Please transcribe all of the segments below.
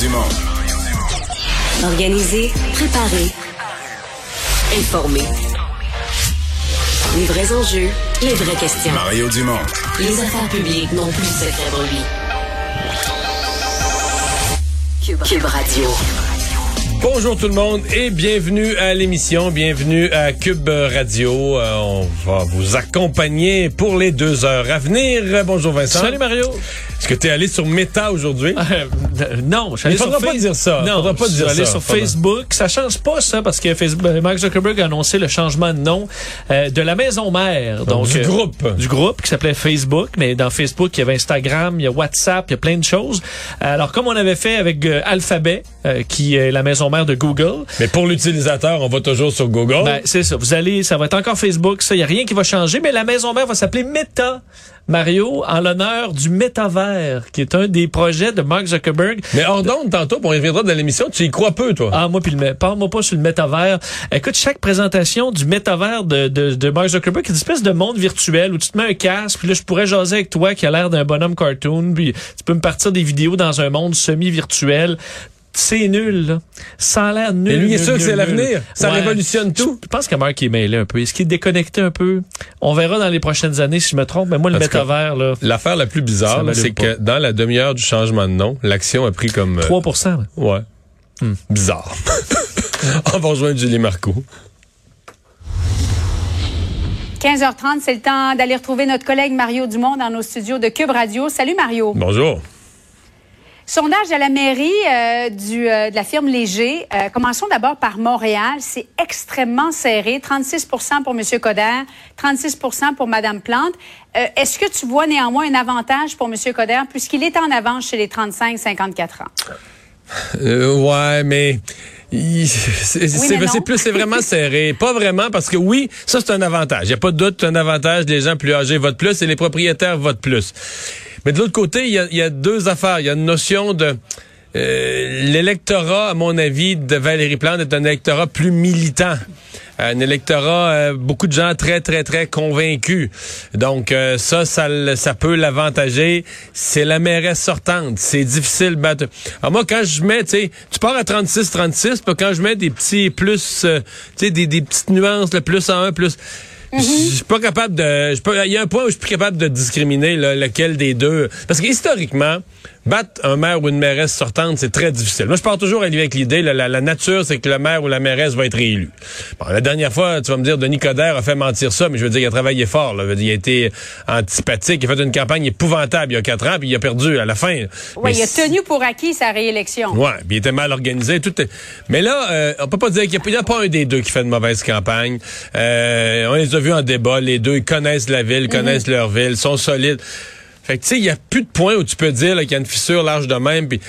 Dumont. Organiser, préparer, informer. Les vrais enjeux, les vraies questions. Mario Dumont. Les affaires publiques n'ont plus de secret pour lui. Cube, Cube Radio. Bonjour tout le monde et bienvenue à l'émission, bienvenue à Cube Radio. Euh, on va vous accompagner pour les deux heures à venir. Bonjour Vincent. Salut Mario. Est-ce que tu es allé sur Meta aujourd'hui? Euh, non, je suis allé Il sur faudra pas dire ça. Non, Faudra pas je suis allé sur Facebook. Ça change pas ça parce que Facebook, euh, Mark Zuckerberg a annoncé le changement de nom euh, de la maison mère. Donc du euh, groupe. du groupe qui s'appelait Facebook, mais dans Facebook, il y avait Instagram, il y a WhatsApp, il y a plein de choses. Alors comme on avait fait avec euh, Alphabet, euh, qui est la maison mère de Google, Mais pour l'utilisateur, on va toujours sur Google. ben, c'est ça. Vous allez, ça va être encore Facebook. Ça, il y a rien qui va changer, mais la maison mère va s'appeler Meta. Mario, en l'honneur du métavers, qui est un des projets de Mark Zuckerberg. Mais hors d'onde, tantôt, puis on y reviendra dans l'émission, tu y crois peu, toi. Ah, moi, puis le parle-moi pas sur le métavers. Écoute, chaque présentation du métavers de, de, de Mark Zuckerberg, c'est une espèce de monde virtuel où tu te mets un casque, puis là, je pourrais jaser avec toi qui a l'air d'un bonhomme cartoon, puis tu peux me partir des vidéos dans un monde semi-virtuel. C'est nul, là. Ça a l'air nul. Et lui, il est nul, sûr que c'est l'avenir. Ça révolutionne tout. Je pense que Mark est mêlé un peu. Est-ce qu'il est déconnecté un peu? On verra dans les prochaines années si je me trompe. Mais moi, le métavers, là, L'affaire la plus bizarre, c'est que dans la demi-heure du changement de nom, l'action a pris comme... euh, 3 là. Ouais. Hmm. Bizarre. on va rejoindre Julie Marco. 15h30, c'est le temps d'aller retrouver notre collègue Mario Dumont dans nos studios de Cube Radio. Salut Mario. Bonjour. Sondage à la mairie euh, du, euh, de la firme Léger. Euh, commençons d'abord par Montréal. C'est extrêmement serré. 36% pour M. Coder, 36% pour Mme Plante. Euh, Est-ce que tu vois néanmoins un avantage pour M. Coder puisqu'il est en avance chez les 35-54 ans? Euh, ouais, mais c'est plus, c'est vraiment serré. Pas vraiment parce que oui, ça c'est un avantage. Il y a pas de doute, c'est un avantage. Les gens plus âgés votent plus et les propriétaires votent plus. Mais de l'autre côté, il y a, y a deux affaires. Il y a une notion de euh, l'électorat, à mon avis, de Valérie Plante est un électorat plus militant. Un électorat, euh, beaucoup de gens très, très, très convaincus. Donc, euh, ça, ça, ça peut l'avantager. C'est la mairesse sortante. C'est difficile de battre. Alors moi, quand je mets, tu sais, tu pars à 36-36, puis quand je mets des petits plus, euh, tu sais, des, des petites nuances, le plus en un, plus... Je suis pas capable de. Il y a un point où je suis plus capable de discriminer là, lequel des deux. Parce que historiquement, battre un maire ou une mairesse sortante, c'est très difficile. Moi, je pars toujours avec l'idée, là, la, la nature, c'est que le maire ou la mairesse va être réélu. Bon, la dernière fois, tu vas me dire, Denis Coderre a fait mentir ça, mais je veux dire, il a travaillé fort. Là. Il a été antipathique, il a fait une campagne épouvantable il y a quatre ans, puis il a perdu à la fin. Oui, il a tenu pour acquis sa réélection. Ouais, puis il était mal organisé. Tout est- Mais là, euh, on peut pas dire qu'il n'y a, pas un des deux qui fait de mauvaise campagne. Euh, on les a vus en débat. Les deux, ils connaissent la ville, connaissent leur ville, sont solides. Fait que, tu sais, il y a plus de points où tu peux dire qu'il y a une fissure large de même. Puis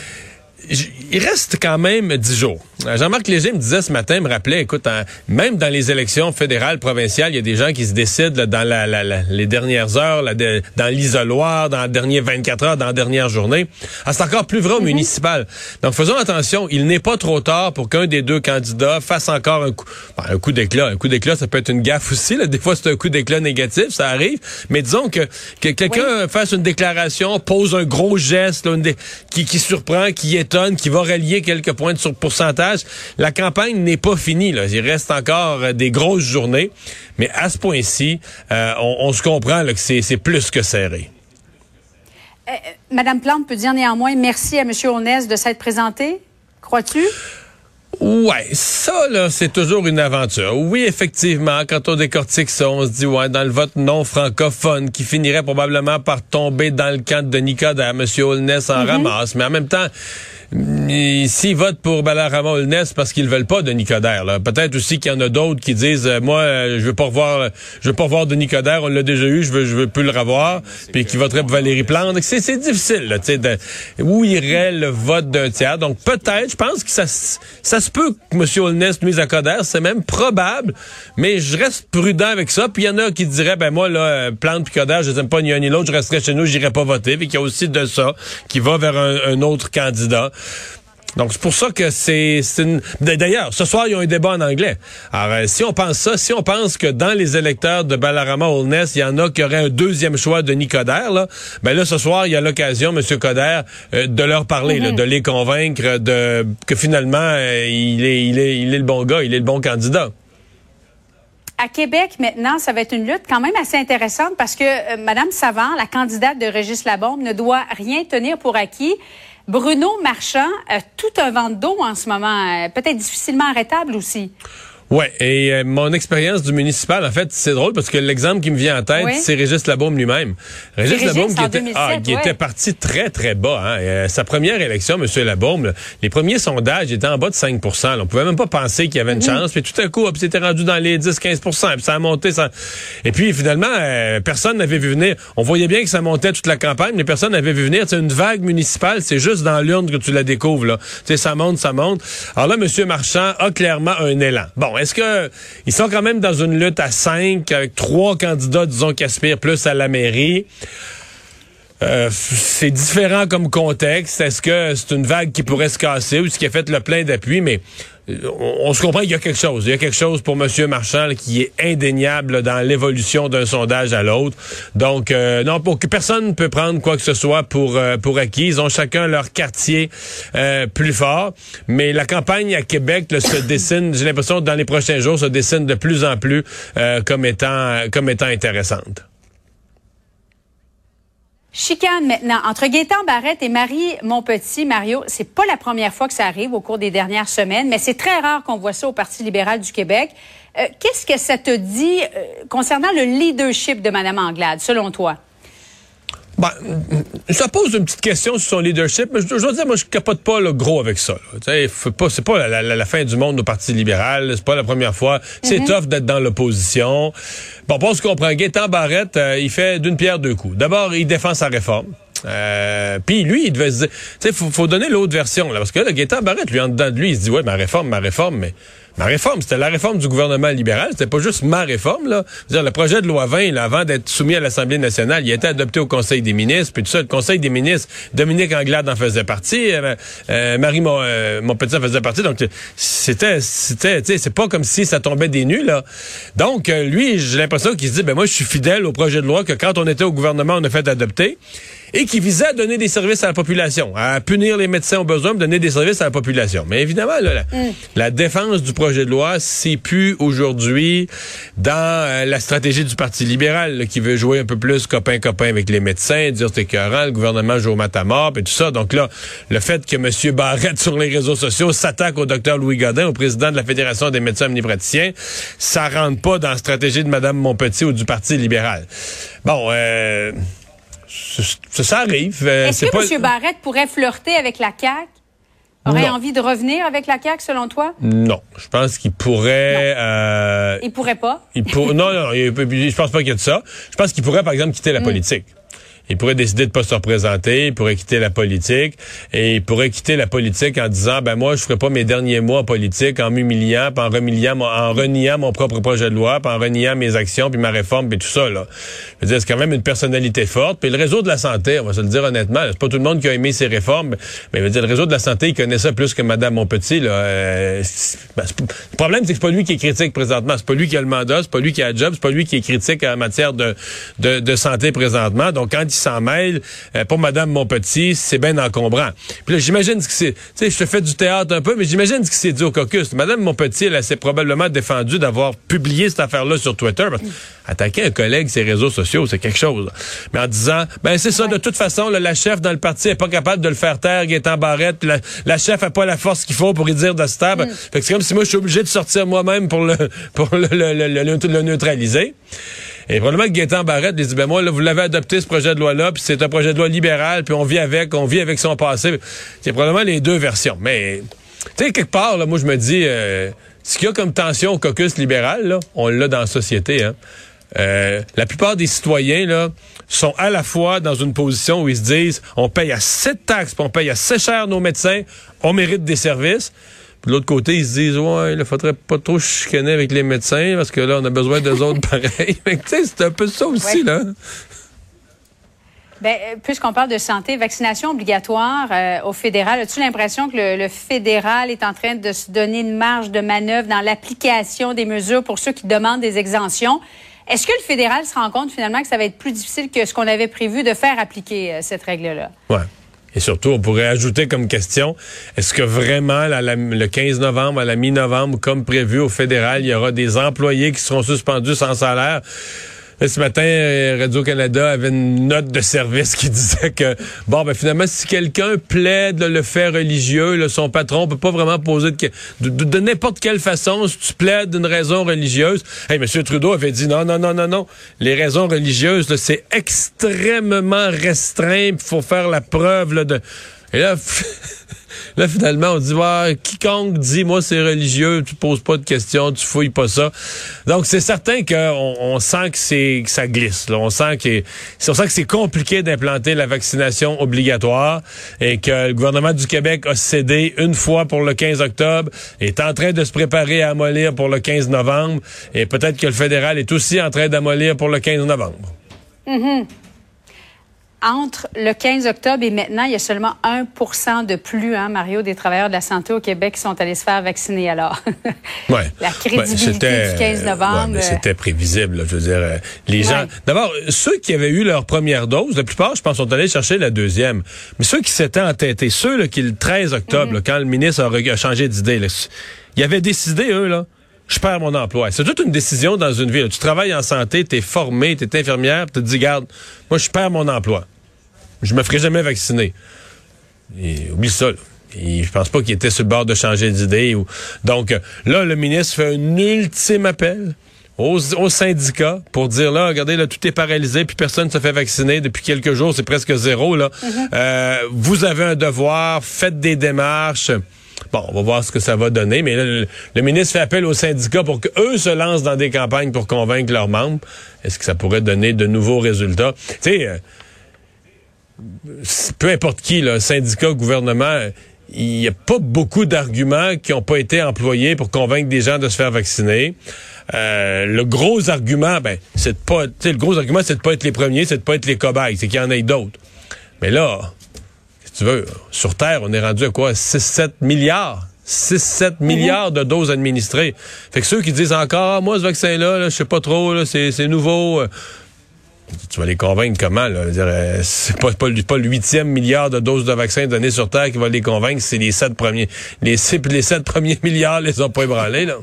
il reste quand même dix jours. Euh, Jean-Marc Léger me disait ce matin, me rappelait, écoute, en- même dans les élections fédérales, provinciales, il y a des gens qui se décident là, dans la, la- la- les dernières heures, là, de- dans l'isoloir, dans les dernières 24 heures, dans la dernière journée. Ah, c'est encore plus vrai au municipal. Donc, faisons attention. Il n'est pas trop tard pour qu'un des deux candidats fasse encore un coup, bon, un coup d'éclat. Un coup d'éclat, ça peut être une gaffe aussi. Là. Des fois, c'est un coup d'éclat négatif, ça arrive. Mais disons que, que quelqu'un fasse une déclaration, pose un gros geste là, une dé- qui, qui surprend, qui étonne, qui va relier quelques points de sur pourcentage. La campagne n'est pas finie. Là. Il reste encore euh, des grosses journées. Mais à ce point-ci, euh, on, on se comprend là, que c'est plus que serré. Madame Plante peut dire néanmoins merci à M. Honest de s'être présenté. Crois-tu? Ouais, ça, là, c'est toujours une aventure. Oui, effectivement, quand on décortique ça, on se dit, ouais, dans le vote non francophone, qui finirait probablement par tomber dans le camp de Nicodère, M. Holness en ramasse. Mais en même temps, s'ils votent pour Balarama Holness parce qu'ils veulent pas de Nicodère, là. Peut-être aussi qu'il y en a d'autres qui disent, euh, moi, euh, je veux pas revoir, je veux pas revoir de Nicodère, on l'a déjà eu, je veux, je veux plus le revoir, puis qui voteraient pour Valérie Plante. C'est, c'est difficile, là, de- où irait le vote d'un tiers. Donc, peut-être, je pense que ça, ça se peut que M. Holness nuise à Coder, c'est même probable, mais je reste prudent avec ça. Puis il y en a qui diraient, ben moi, là, euh, Plante puis Coder, je les aime pas ni un ni l'autre, je resterai chez nous, j'irai pas voter. Puis qu'il y a aussi de ça qui va vers un, un autre candidat. Donc, c'est pour ça que c'est... une... D'ailleurs, ce soir, il y a un débat en anglais. Alors, euh, si on pense ça, si on pense que dans les électeurs de Balarama Holness, il y en a qui auraient un deuxième choix de Nicodère, là, ben là, ce soir, il y a l'occasion, M. Coder, euh, de leur parler, là, de les convaincre de que finalement, euh, il, est, il, est, il est le bon gars, il est le bon candidat. À Québec, maintenant, ça va être une lutte quand même assez intéressante parce que euh, Mme Savant, la candidate de Régis Labombe, ne doit rien tenir pour acquis. Bruno Marchand a tout un vent d'eau en ce moment, euh, peut-être difficilement arrêtable aussi. Ouais, et euh, mon expérience du municipal, en fait, c'est drôle parce que l'exemple qui me vient en tête, Oui. c'est Régis Labaume lui-même. Régis, Régis, Labaume qui, était, 2007, ah, qui ouais. était parti très, très bas. Hein. Euh, sa première élection, M. Labaume, là, les premiers sondages étaient en bas de 5 là. On pouvait même pas penser qu'il y avait une Mm-hmm. chance. Puis tout à coup, hop, c'était rendu dans les 10-15% Puis ça a monté. Ça... Et puis finalement, euh, personne n'avait vu venir. On voyait bien que ça montait toute la campagne, mais personne n'avait vu venir. C'est une vague municipale, c'est juste dans l'urne que tu la découvres. Là. Tu sais, ça monte, ça monte. Alors là, M. Marchand a clairement un élan. Bon, est-ce que ils sont quand même dans une lutte à cinq avec trois candidats, disons, qui aspirent plus à la mairie? Euh, c'est différent comme contexte. Est-ce que c'est une vague qui pourrait se casser ou ce qui a fait le plein d'appui? Mais on, se comprend qu'il y a quelque chose. Il y a quelque chose pour M. Marchand qui est indéniable dans l'évolution d'un sondage à l'autre. Donc, euh, non, personne ne peut prendre quoi que ce soit pour, euh, pour acquis. Ils ont chacun leur quartier euh, plus fort. Mais la campagne à Québec là, se dessine, j'ai l'impression, dans les prochains jours, se dessine de plus en plus euh, comme, étant, comme étant intéressante. Chicane maintenant entre Gaétan Barrette et Marie Montpetit. Mario, c'est pas la première fois que ça arrive au cours des dernières semaines, mais c'est très rare qu'on voit ça au Parti libéral du Québec. Euh, Qu'est-ce que ça te dit euh, concernant le leadership de Mme Anglade, selon toi? Ben, ça pose une petite question sur son leadership, mais je, je dois dire, moi, je capote pas le gros avec ça. faut pas, c'est pas la, la- la fin du monde au Parti libéral, c'est pas la première fois. C'est tough d'être dans l'opposition. Bon, on se comprend. Gaétan Barrette, euh, il fait d'une pierre deux coups. D'abord, il défend sa réforme. Euh, puis lui, il devait se dire, tu sais, faut, faut donner l'autre version là, parce que là, Gaétan Barrette, lui en dedans de lui, il se dit ouais, ma réforme, ma réforme, mais ma réforme, c'était la réforme du gouvernement libéral, c'était pas juste ma réforme là. Dire, le projet de loi 20, là, avant d'être soumis à l'Assemblée nationale, il a été adopté au Conseil des ministres, puis tout ça, le Conseil des ministres, Dominique Anglade en faisait partie, euh, euh, Marie Mon, euh, Montpetit en faisait partie, donc c'était, c'était, tu sais, c'est pas comme si ça tombait des nues là. Donc lui, j'ai l'impression qu'il se dit, ben moi, je suis fidèle au projet de loi que quand on était au gouvernement, on a fait adopter et qui visait à donner des services à la population, à punir les médecins au besoin, donner des services à la population. Mais évidemment, là, la, la défense du projet de loi, c'est plus aujourd'hui dans euh, la stratégie du Parti libéral, là, qui veut jouer un peu plus copain-copain avec les médecins, dire c'est écœurant, le gouvernement joue au matamor, et tout ça. Donc là, le fait que M. Barrette sur les réseaux sociaux s'attaque au docteur Louis Godin, au président de la Fédération des médecins omnipraticiens, ça rentre pas dans la stratégie de Mme Montpetit ou du Parti libéral. Bon, euh, ça, ça arrive. euh, Est-ce que pas- M. Barrette pourrait flirter avec la CAQ? Aurait Non. envie de revenir avec la CAQ, selon toi? Non, je pense qu'il pourrait. euh, Il pourrait pas? il pour- non, non, je pense pas qu'il y ait de ça. Je pense qu'il pourrait, par exemple, quitter la politique. Il pourrait décider de pas se représenter, il pourrait quitter la politique, et il pourrait quitter la politique en disant, ben moi, je ferai pas mes derniers mois en politique en m'humiliant, en remiliant, en reniant mon propre projet de loi, puis en reniant mes actions, puis ma réforme, puis tout ça. Là. Je veux dire, c'est quand même une personnalité forte. Puis le réseau de la santé, on va se le dire honnêtement, c'est pas tout le monde qui a aimé ses réformes, mais je veux dire, le réseau de la santé, il connaît ça plus que Madame Monpetit. Là. Euh, ben, le problème, c'est que c'est pas lui qui est critique présentement. C'est pas lui qui a le mandat, c'est pas lui qui a le job, c'est pas lui qui est critique en matière de, de, de santé présentement. Donc, quand il s'en mêle, euh, pour Madame Monpetit, c'est bien encombrant. Puis là, j'imagine ce que c'est. Tu sais, je te fais du théâtre un peu, mais j'imagine ce qui s'est dit au caucus. Madame Monpetit, elle, elle s'est probablement défendue d'avoir publié cette affaire-là sur Twitter. Parce que attaquer un collègue ses réseaux sociaux, c'est quelque chose. Mais en disant, ben c'est ça, de toute façon, là, la chef dans le parti est pas capable de le faire taire, Gaétan Barrette, puis la, la chef a pas la force qu'il faut pour y dire de se taire. Ben, Fait que c'est comme si moi, je suis obligé de sortir moi-même pour le, pour le, le, le, le- le neutraliser. Et probablement que Gaétan Barrette lui dit, ben moi, là, vous l'avez adopté, ce projet de loi-là, puis c'est un projet de loi libéral, puis on vit avec, on vit avec son passé. C'est probablement les deux versions. Mais, tu sais, quelque part, là, moi, je me dis, euh, ce qu'il y a comme tension au caucus libéral, là, on l'a dans la société, hein. Euh, la plupart des citoyens là, sont à la fois dans une position où ils se disent on paye de taxes, puis on paye assez cher nos médecins, on mérite des services. Puis de l'autre côté, ils se disent ouais, il faudrait pas trop chicaner avec les médecins parce que là, on a besoin d'eux autres pareil. Que, tu sais, c'est un peu ça aussi, Ouais. là. Ben, euh, puisqu'on parle de santé, vaccination obligatoire euh, au fédéral, as-tu l'impression que le, le, fédéral est en train de se donner une marge de manœuvre dans l'application des mesures pour ceux qui demandent des exemptions? Est-ce que le fédéral se rend compte finalement que ça va être plus difficile que ce qu'on avait prévu de faire appliquer euh, cette règle-là? Ouais. Et surtout, on pourrait ajouter comme question, est-ce que vraiment le 15 novembre à la mi-novembre, comme prévu au fédéral, il y aura des employés qui seront suspendus sans salaire? Ce matin, euh, Radio-Canada avait une note de service qui disait que, bon, ben finalement, si quelqu'un plaide le fait religieux, là, son patron peut pas vraiment poser de, de, de, n'importe quelle façon, si tu plaides d'une raison religieuse. Hey, M. Trudeau avait dit non, non, non, non, non. Les raisons religieuses, c'est extrêmement restreint. Il faut faire la preuve là, de... Et là... Là, finalement, on dit, ouais, quiconque dit, moi, c'est religieux, tu poses pas de questions, tu fouilles pas ça. Donc, c'est certain qu'on on sent que c'est que ça glisse. Là. On sent que que c'est compliqué d'implanter la vaccination obligatoire et que le gouvernement du Québec a cédé une fois pour le 15 octobre, est en train de se préparer à amollir pour le 15 novembre et peut-être que le fédéral est aussi en train d'amollir pour le 15 novembre. Mm entre le 15 octobre et maintenant, il y a seulement 1% de plus, hein, Mario, des travailleurs de la santé au Québec qui sont allés se faire vacciner alors. Ouais. la crédibilité du 15 novembre. Ouais, c'était prévisible, je veux dire. Euh, les gens. D'abord, ceux qui avaient eu leur première dose, la plupart, je pense, sont allés chercher la deuxième. Mais ceux qui s'étaient entêtés, ceux là, qui le 13 octobre, mm-hmm. quand le ministre a, changé d'idée, ils avaient décidé, eux, là je perds mon emploi. C'est toute une décision dans une ville. Tu travailles en santé, tu es formé, tu es infirmière, tu te dis, garde, moi, je perds mon emploi. Je me ferai jamais vacciner. Et, oublie ça. Là. Et je pense pas qu'il était sur le bord de changer d'idée. Ou... Donc là, le ministre fait un ultime appel aux, syndicats pour dire là, regardez, là, tout est paralysé, puis personne ne se fait vacciner depuis quelques jours, c'est presque zéro. Là. Mm-hmm. euh, vous avez un devoir, faites des démarches. Bon, on va voir ce que ça va donner, mais là, le, ministre fait appel aux syndicats pour qu'eux se lancent dans des campagnes pour convaincre leurs membres. Est-ce que ça pourrait donner de nouveaux résultats? Tu sais, euh, peu importe qui, là, syndicat, gouvernement, il n'y a pas beaucoup d'arguments qui n'ont pas été employés pour convaincre des gens de se faire vacciner. Euh, le gros argument, ben, c'est de pas, le gros argument, c'est de pas être les premiers, c'est de pas être les cobayes, c'est qu'il y en ait d'autres. Mais là, si tu veux, sur Terre, on est rendu à quoi? 6-7 milliards. 6-7 mhm. milliards de doses administrées. Fait que ceux qui disent encore, ah, moi, ce vaccin-là, là, je sais pas trop, c'est nouveau. Tu vas les convaincre comment? Là? Euh, c'est pas, pas, pas, le huitième milliard de doses de vaccins donnés sur Terre qui va les convaincre, c'est les sept premiers. Les, les sept premiers milliards les ont pas ébranlés, là.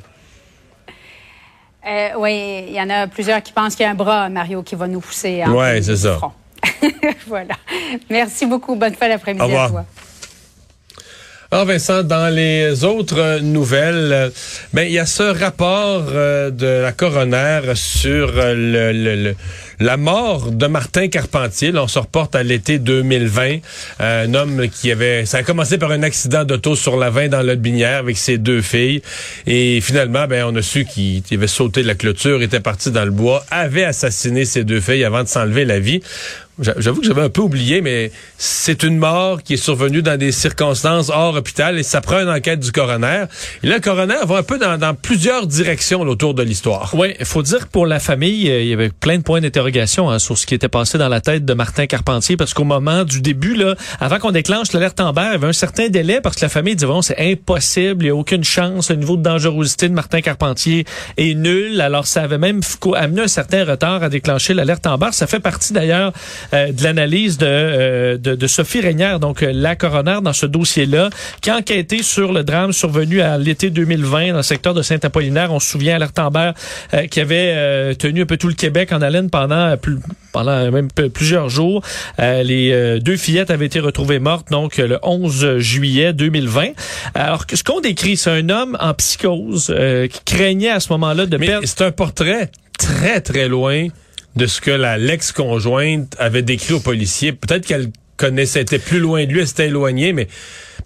Euh, oui, il y en a plusieurs qui pensent qu'il y a un bras, Mario, qui va nous pousser. Oui, c'est ça. voilà. Merci beaucoup. Bonne fin d'après-midi à toi. Alors Vincent, dans les autres nouvelles, ben il y a ce rapport euh, de la coroner sur euh, le, la mort de Martin Carpentier. Là, on se reporte à l'été 2020. Euh, un homme qui avait, ça a commencé par un accident d'auto sur la 20 dans le binière avec ses deux filles, et finalement, ben on a su qu'il avait sauté la clôture, était parti dans le bois, avait assassiné ses deux filles avant de s'enlever la vie. J'avoue que j'avais un peu oublié, mais c'est une mort qui est survenue dans des circonstances hors hôpital et ça prend une enquête du coroner. Et là, le coroner va un peu dans, plusieurs directions autour de l'histoire. Oui, il faut dire que pour la famille, euh, il y avait plein de points d'interrogation hein, sur ce qui était passé dans la tête de Martin Carpentier parce qu'au moment du début, là, avant qu'on déclenche l'alerte Amber, il y avait un certain délai parce que la famille disait bon, c'est impossible, il n'y a aucune chance, le niveau de dangerosité de Martin Carpentier est nul. Alors ça avait même amené un certain retard à déclencher l'alerte Amber. Ça fait partie d'ailleurs euh, de l'analyse de, euh, de, de, Sophie Régnière, donc euh, la coroner dans ce dossier-là, qui a enquêté sur le drame survenu à l'été 2020 dans le secteur de Saint-Apollinaire. On se souvient à l'Artambert qui avait tenu un peu tout le Québec en haleine pendant plus, pendant même plusieurs jours. les deux fillettes avaient été retrouvées mortes donc le 11 juillet 2020. Alors ce qu'on décrit, c'est un homme en psychose qui craignait à ce moment-là de perdre. C'est un portrait très très loin de ce que la l'ex-conjointe avait décrit aux policiers. Peut-être qu'elle connaissait, était plus loin de lui, elle s'était éloignée, mais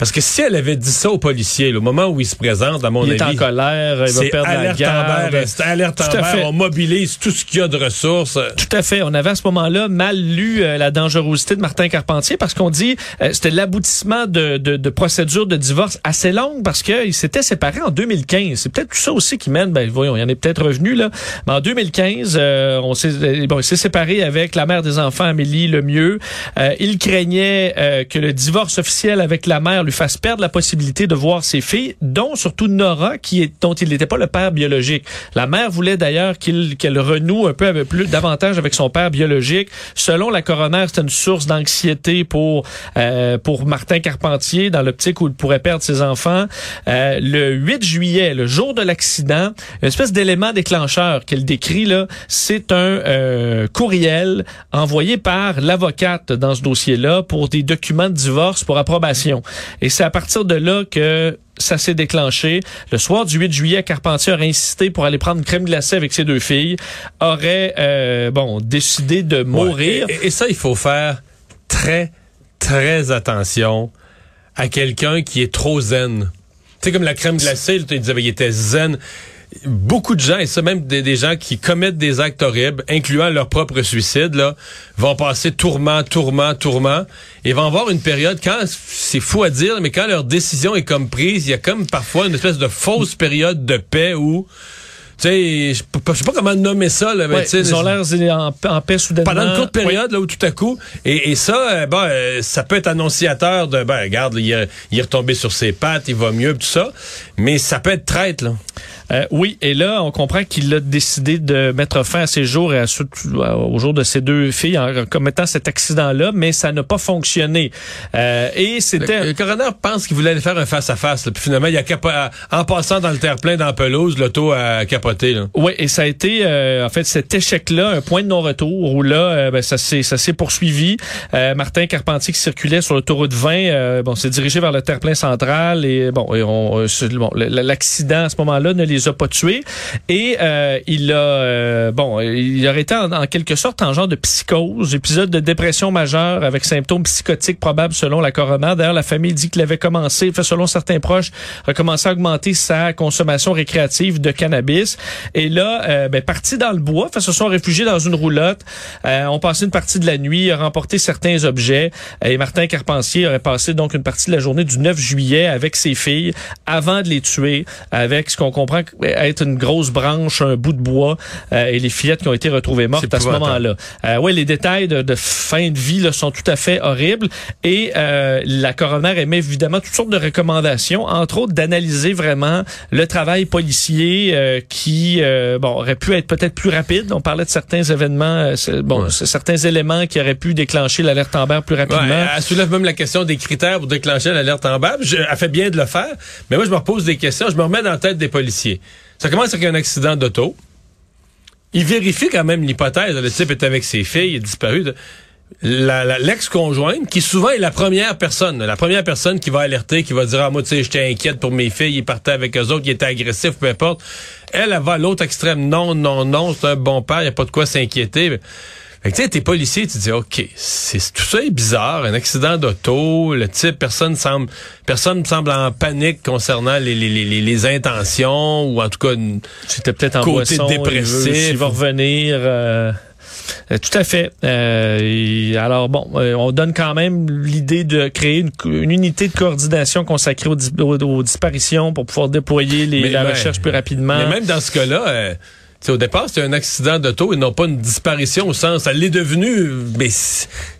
Parce que si elle avait dit ça aux policiers, le moment où il se présente, à mon il avis... est en colère, il va perdre la alerte garde. Amber, c'est alerte Tout à fait. on mobilise tout ce qu'il y a de ressources. Tout à fait. On avait à ce moment-là mal lu euh, la dangerosité de Martin Carpentier parce qu'on dit euh, c'était l'aboutissement de, de, de procédures de divorce assez longues parce qu'ils s'étaient séparés en 2015. C'est peut-être tout ça aussi qui mène, ben voyons, il y en est peut-être revenu là. Mais en 2015, euh, on s'est euh, bon, il s'est séparé avec la mère des enfants, Amélie Lemieux. Euh, il craignait euh, que le divorce officiel avec la mère lui fasse perdre la possibilité de voir ses filles, dont surtout Nora, qui est, dont il n'était pas le père biologique. La mère voulait d'ailleurs qu'elle renoue un peu avec plus davantage avec son père biologique. Selon la coroner, c'était une source d'anxiété pour euh, pour Martin Carpentier dans l'optique où il pourrait perdre ses enfants. Euh, le 8 juillet, le jour de l'accident, une espèce d'élément déclencheur qu'elle décrit là, c'est un euh, courriel envoyé par l'avocate dans ce dossier-là pour des documents de divorce pour approbation. Et c'est à partir de là que ça s'est déclenché. Le soir du 8 juillet, Carpentier aurait insisté pour aller prendre une crème glacée avec ses deux filles, aurait euh, bon décidé de mourir. Ouais. Et, et ça, il faut faire très, très attention à quelqu'un qui est trop zen. Tu sais, comme la crème glacée, tu disais, ben, il était zen. Beaucoup de gens, et ça même des, des, gens qui commettent des actes horribles, incluant leur propre suicide, là, vont passer tourment, tourment, tourment, et vont avoir une période, quand, c'est fou à dire, mais quand leur décision est comme prise, il y a comme parfois une espèce de fausse période de paix où tu sais, je sais pas comment nommer ça, là, mais Ouais, ils ont l'air en, en paix soudainement. pendant une courte Oui. période là où tout à coup et, et ça euh, ben euh, ça peut être annonciateur de ben regarde il, il est retombé sur ses pattes il va mieux tout ça mais ça peut être traître là Euh, oui, et là, on comprend qu'il a décidé de mettre fin à ses jours et à ceux- au jour de ses deux filles en commettant cet accident-là, mais ça n'a pas fonctionné. Euh, et c'était... le coroner pense qu'il voulait aller faire un face à face puis finalement il a capo- en passant dans le terre-plein dans la pelouse l'auto a capoté là. Oui, et ça a été, euh, en fait, cet échec-là, un point de non-retour où là, euh, ben, ça s'est ça s'est poursuivi. Euh, Martin Carpentier qui circulait sur l'autoroute 20, euh, bon, s'est dirigé vers le terre-plein central et bon, et on, euh, bon, l'accident à ce moment-là ne les a pas tués et euh, il a, euh, bon, il aurait été en, quelque sorte en genre de psychose, épisode de dépression majeure avec symptômes psychotiques probables selon la coroner. D'ailleurs, la famille dit qu'il avait commencé, fait selon certains proches, a commencé à augmenter sa consommation récréative de cannabis. Et là, euh, ben, parti dans le bois, fait, se sont réfugiés dans une roulotte, euh, ont passé une partie de la nuit, ont remporté certains objets. Et Martin Carpentier aurait passé donc une partie de la journée du 9 juillet avec ses filles avant de les tuer, avec ce qu'on comprend être une grosse branche, un bout de bois, euh, et les fillettes qui ont été retrouvées mortes à ce moment-là. Euh, oui, les détails de, de fin de vie là, sont tout à fait horribles. Et euh, la coroner émet évidemment toutes sortes de recommandations, entre autres d'analyser vraiment le travail policier euh, qui euh, bon aurait pu être peut-être plus rapide. On parlait de certains événements, euh, bon, Ouais. certains éléments qui auraient pu déclencher l'alerte Amber plus rapidement. Ouais, elle soulève même la question des critères pour déclencher l'alerte bas. Je- elle fait bien de le faire, mais moi je me repose des questions, je me remets dans la tête des policiers. Ça commence avec un accident d'auto. Il vérifie quand même l'hypothèse. Le type est avec ses filles, il est disparu. L'ex-conjointe, qui souvent est la première personne, la première personne qui va alerter, qui va dire, ah, moi, tu sais, j'étais inquiète pour mes filles, ils partaient avec eux autres, ils étaient agressifs, peu importe. Elle, elle va à l'autre extrême. Non, non, non, c'est un bon père, il n'y a pas de quoi s'inquiéter. Fait que tu sais, t'es policier, tu dis, OK, c'est tout ça est bizarre, un accident d'auto, le type, personne semble, personne semble en panique concernant les, les, les, les- les intentions, ou en tout cas, une- C'était peut-être en Côté boisson, dépressif. Il va revenir. euh, euh, tout à fait. Euh, alors bon, euh, on donne quand même l'idée de créer une, une unité de coordination consacrée aux, aux- aux disparitions pour pouvoir déployer les- Mais la ben, recherche plus rapidement. Mais même dans ce cas-là, euh, au départ, c'était un accident d'auto et non pas une disparition au sens, elle l'est devenue, mais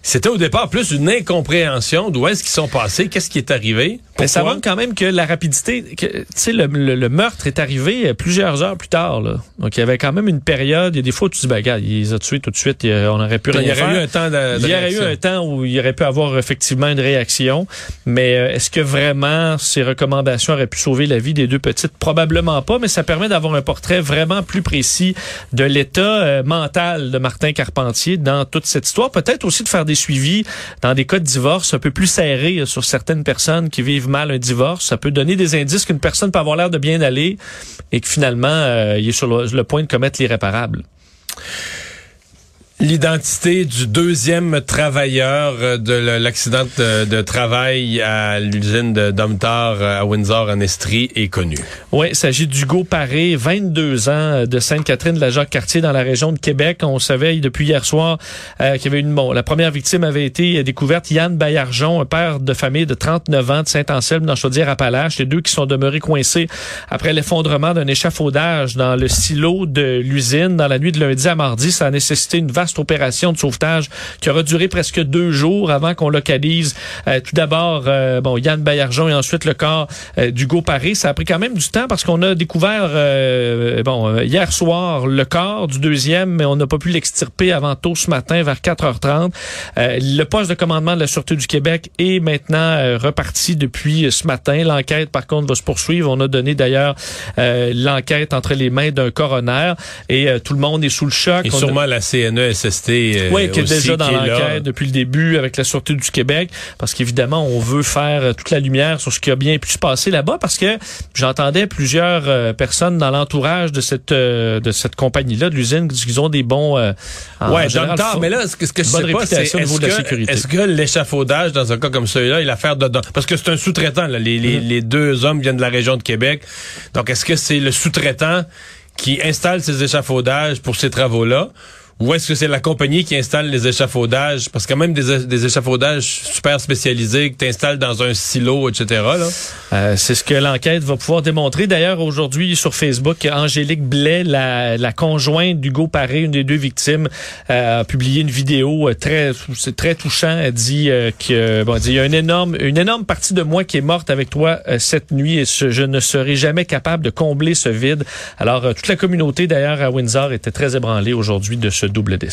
c'était au départ plus une incompréhension d'où est-ce qu'ils sont passés, qu'est-ce qui est arrivé. Mais ça montre quand même que la rapidité, tu sais, le, le- le meurtre est arrivé euh, plusieurs heures plus tard. Là. Donc il y avait quand même une période. Il y a des fois où tu dis, ben regarde, il les a tués tout de suite. il a- on aurait pu Il rien y aurait eu un temps de, de Il y aurait eu réaction. un temps où il aurait pu avoir effectivement une réaction, mais euh, est-ce que vraiment ces recommandations auraient pu sauver la vie des deux petites? Probablement pas, mais ça permet d'avoir un portrait vraiment plus précis de l'état euh, mental de Martin Carpentier dans toute cette histoire. Peut-être aussi de faire des suivis dans des cas de divorce un peu plus serrés euh, sur certaines personnes qui vivent mal un divorce. Ça peut donner des indices qu'une personne peut avoir l'air de bien aller et que finalement, euh, il est sur le, le point de commettre l'irréparable. L'identité du deuxième travailleur euh, de l'accident de, travail à l'usine de Domtar euh, à Windsor en Estrie est connue. Oui, il s'agit d'Hugo Paré, 22 ans, euh, de Sainte-Catherine de la Jacques-Cartier dans la région de Québec. On savait depuis hier soir qu'il y avait une bon, la première victime avait été découverte Yann Bayarjon, un père de famille de 39 ans de Saint-Anselme dans Chaudière-Appalaches, les deux qui sont demeurés coincés après l'effondrement d'un échafaudage dans le silo de l'usine dans la nuit de lundi à mardi, ça a nécessité une vaste opération de sauvetage qui aura duré presque deux jours avant qu'on localise euh, tout d'abord euh, bon Yann Bayarjon et ensuite le corps euh, d'Hugo Paris. Ça a pris quand même du temps parce qu'on a découvert bon hier soir le corps du deuxième, mais on n'a pas pu l'extirper avant tôt ce matin vers 4h30. le poste de commandement de la Sûreté du Québec est maintenant reparti depuis ce matin. L'enquête, par contre, va se poursuivre. On a donné d'ailleurs l'enquête entre les mains d'un coroner et tout le monde est sous le choc. Et sûrement la CNESST euh, oui, qui est déjà dans l'enquête depuis le début avec la Sûreté du Québec, parce qu'évidemment, on veut faire euh, toute la lumière sur ce qui a bien pu se passer là-bas, parce que j'entendais plusieurs euh, personnes dans l'entourage de cette de cette compagnie-là, de l'usine, qui ont des bons... Euh, ouais, général, mais là, ce que, ce que je sais pas, c'est est-ce que, est que l'échafaudage, dans un cas comme celui-là, il a affaire dedans? Parce que c'est un sous-traitant, les, les, mm-hmm. les deux hommes viennent de la région de Québec. Donc, est-ce que c'est le sous-traitant qui installe ces échafaudages pour ces travaux-là? Ou est-ce que c'est la compagnie qui installe les échafaudages? Parce que même des, des échafaudages super spécialisés que tu installes dans un silo, etc. Euh, c'est ce que l'enquête va pouvoir démontrer. D'ailleurs, aujourd'hui, sur Facebook, Angélique Blais, la, la conjointe d'Hugo Paré, une des deux victimes, euh, a publié une vidéo euh, très c'est très touchant. Elle dit que bon, il y a une énorme, une énorme partie de moi qui est morte avec toi cette nuit et je ne serai jamais capable de combler ce vide. Alors, toute la communauté, d'ailleurs, à Windsor était très ébranlée aujourd'hui de ce double décès.